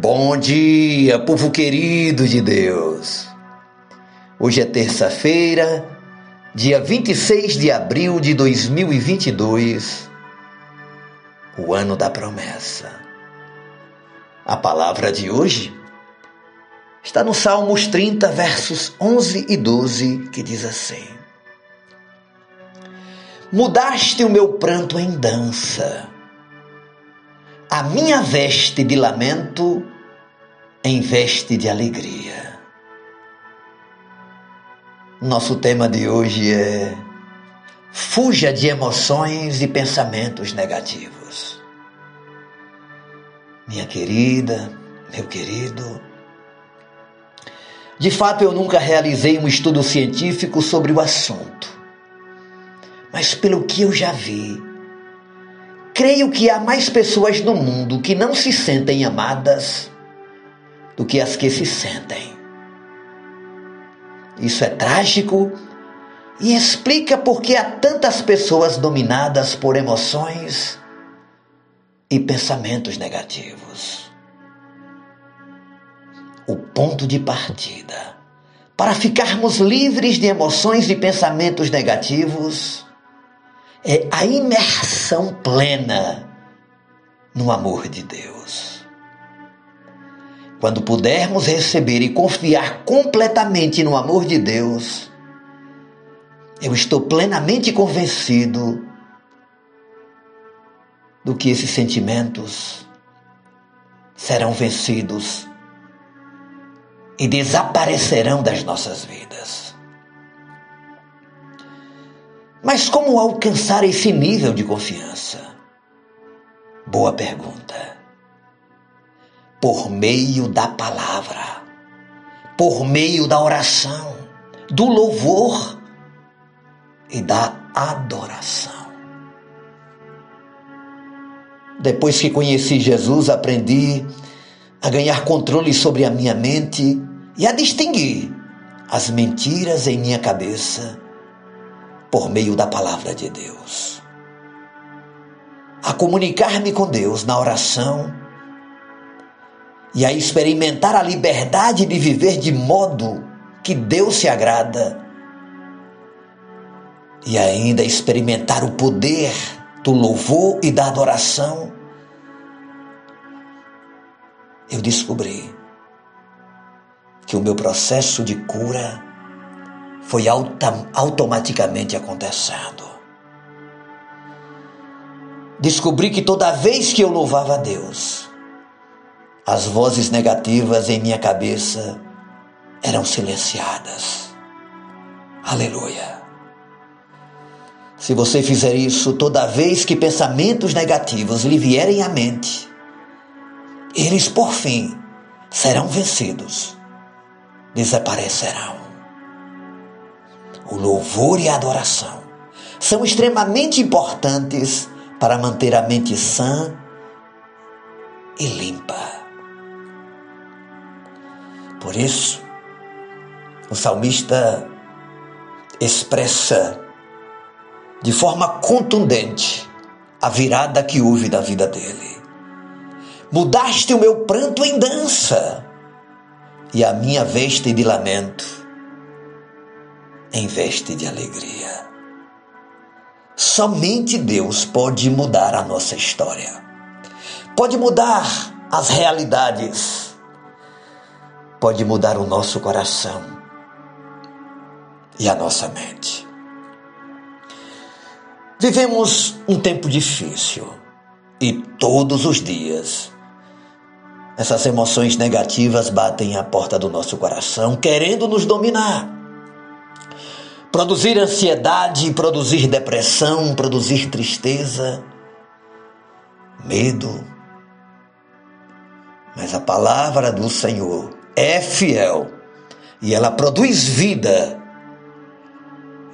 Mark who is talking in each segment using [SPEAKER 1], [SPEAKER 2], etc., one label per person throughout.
[SPEAKER 1] Bom dia, povo querido de Deus. Hoje é terça-feira, dia 26 de abril de 2022, o ano da promessa. A palavra de hoje está no Salmos 30, versos 11 e 12, que diz assim: Mudaste o meu pranto em dança a minha veste de lamento em veste de alegria. Nosso tema de hoje é Fuja de emoções e pensamentos negativos. Minha querida, meu querido, de fato eu nunca realizei um estudo científico sobre o assunto, mas pelo que eu já vi, Creio que há mais pessoas no mundo que não se sentem amadas do que as que se sentem. Isso é trágico e explica por que há tantas pessoas dominadas por emoções e pensamentos negativos. O ponto de partida para ficarmos livres de emoções e pensamentos negativos é a imersão plena no amor de Deus. Quando pudermos receber e confiar completamente no amor de Deus, eu estou plenamente convencido do que esses sentimentos serão vencidos e desaparecerão das nossas vidas. Mas como alcançar esse nível de confiança? Boa pergunta. Por meio da palavra, por meio da oração, do louvor e da adoração. Depois que conheci Jesus, aprendi a ganhar controle sobre a minha mente e a distinguir as mentiras em minha cabeça por meio da palavra de Deus. A comunicar-me com Deus na oração e a experimentar a liberdade de viver de modo que Deus se agrada e ainda experimentar o poder do louvor e da adoração, eu descobri que o meu processo de cura foi automaticamente acontecendo. Descobri que toda vez que eu louvava a Deus, as vozes negativas em minha cabeça eram silenciadas. Aleluia. Se você fizer isso toda vez que pensamentos negativos lhe vierem à mente, eles por fim serão vencidos, desaparecerão o louvor e a adoração são extremamente importantes para manter a mente sã e limpa. Por isso, o salmista expressa de forma contundente a virada que houve da vida dele. Mudaste o meu pranto em dança e a minha veste de lamento em veste de alegria. Somente Deus pode mudar a nossa história, pode mudar as realidades, pode mudar o nosso coração e a nossa mente. Vivemos um tempo difícil e todos os dias essas emoções negativas batem à porta do nosso coração, querendo nos dominar produzir ansiedade, produzir depressão, produzir tristeza, medo. Mas a palavra do Senhor é fiel e ela produz vida.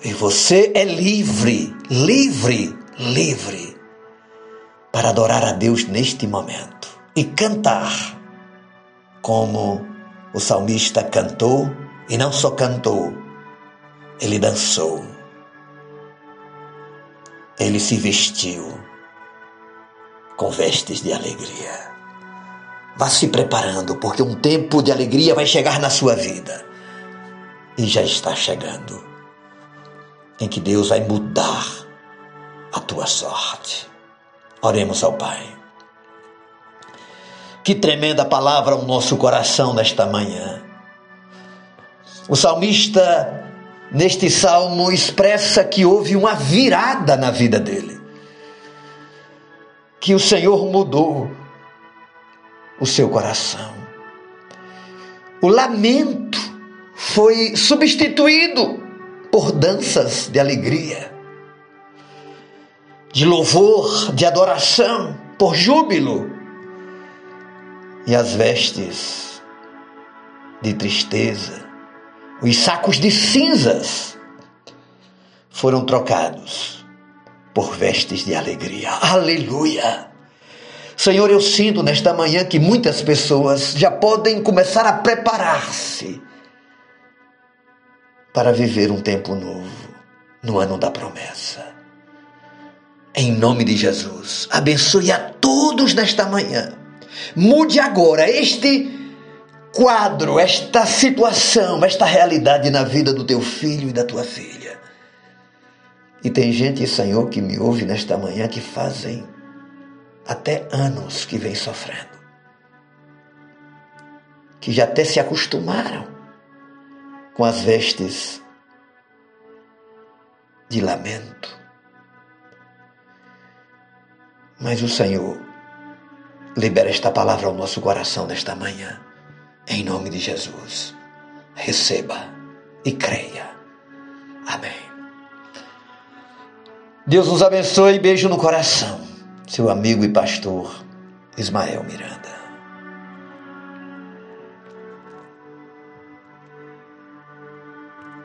[SPEAKER 1] E você é livre, livre, livre para adorar a Deus neste momento e cantar como o salmista cantou e não só cantou, ele dançou. Ele se vestiu com vestes de alegria. Vá se preparando, porque um tempo de alegria vai chegar na sua vida. E já está chegando. Em que Deus vai mudar a tua sorte. Oremos ao Pai. Que tremenda palavra ao nosso coração nesta manhã. O salmista, neste salmo, expressa que houve uma virada na vida dele. Que o Senhor mudou o seu coração. O lamento foi substituído por danças de alegria, de louvor, de adoração, por júbilo. E as vestes de tristeza, os sacos de cinzas foram trocados por vestes de alegria. Aleluia! Senhor, eu sinto nesta manhã que muitas pessoas já podem começar a preparar-se para viver um tempo novo no ano da promessa. Em nome de Jesus, abençoe a todos nesta manhã. Mude agora este quadro, esta situação, esta realidade na vida do teu filho e da tua filha. E tem gente, Senhor, que me ouve nesta manhã que fazem até anos que vem sofrendo. Que já até se acostumaram com as vestes de lamento. Mas o Senhor libera esta palavra ao nosso coração nesta manhã, em nome de Jesus. Receba e creia. Amém. Deus nos abençoe. Beijo no coração seu amigo e pastor Ismael Miranda.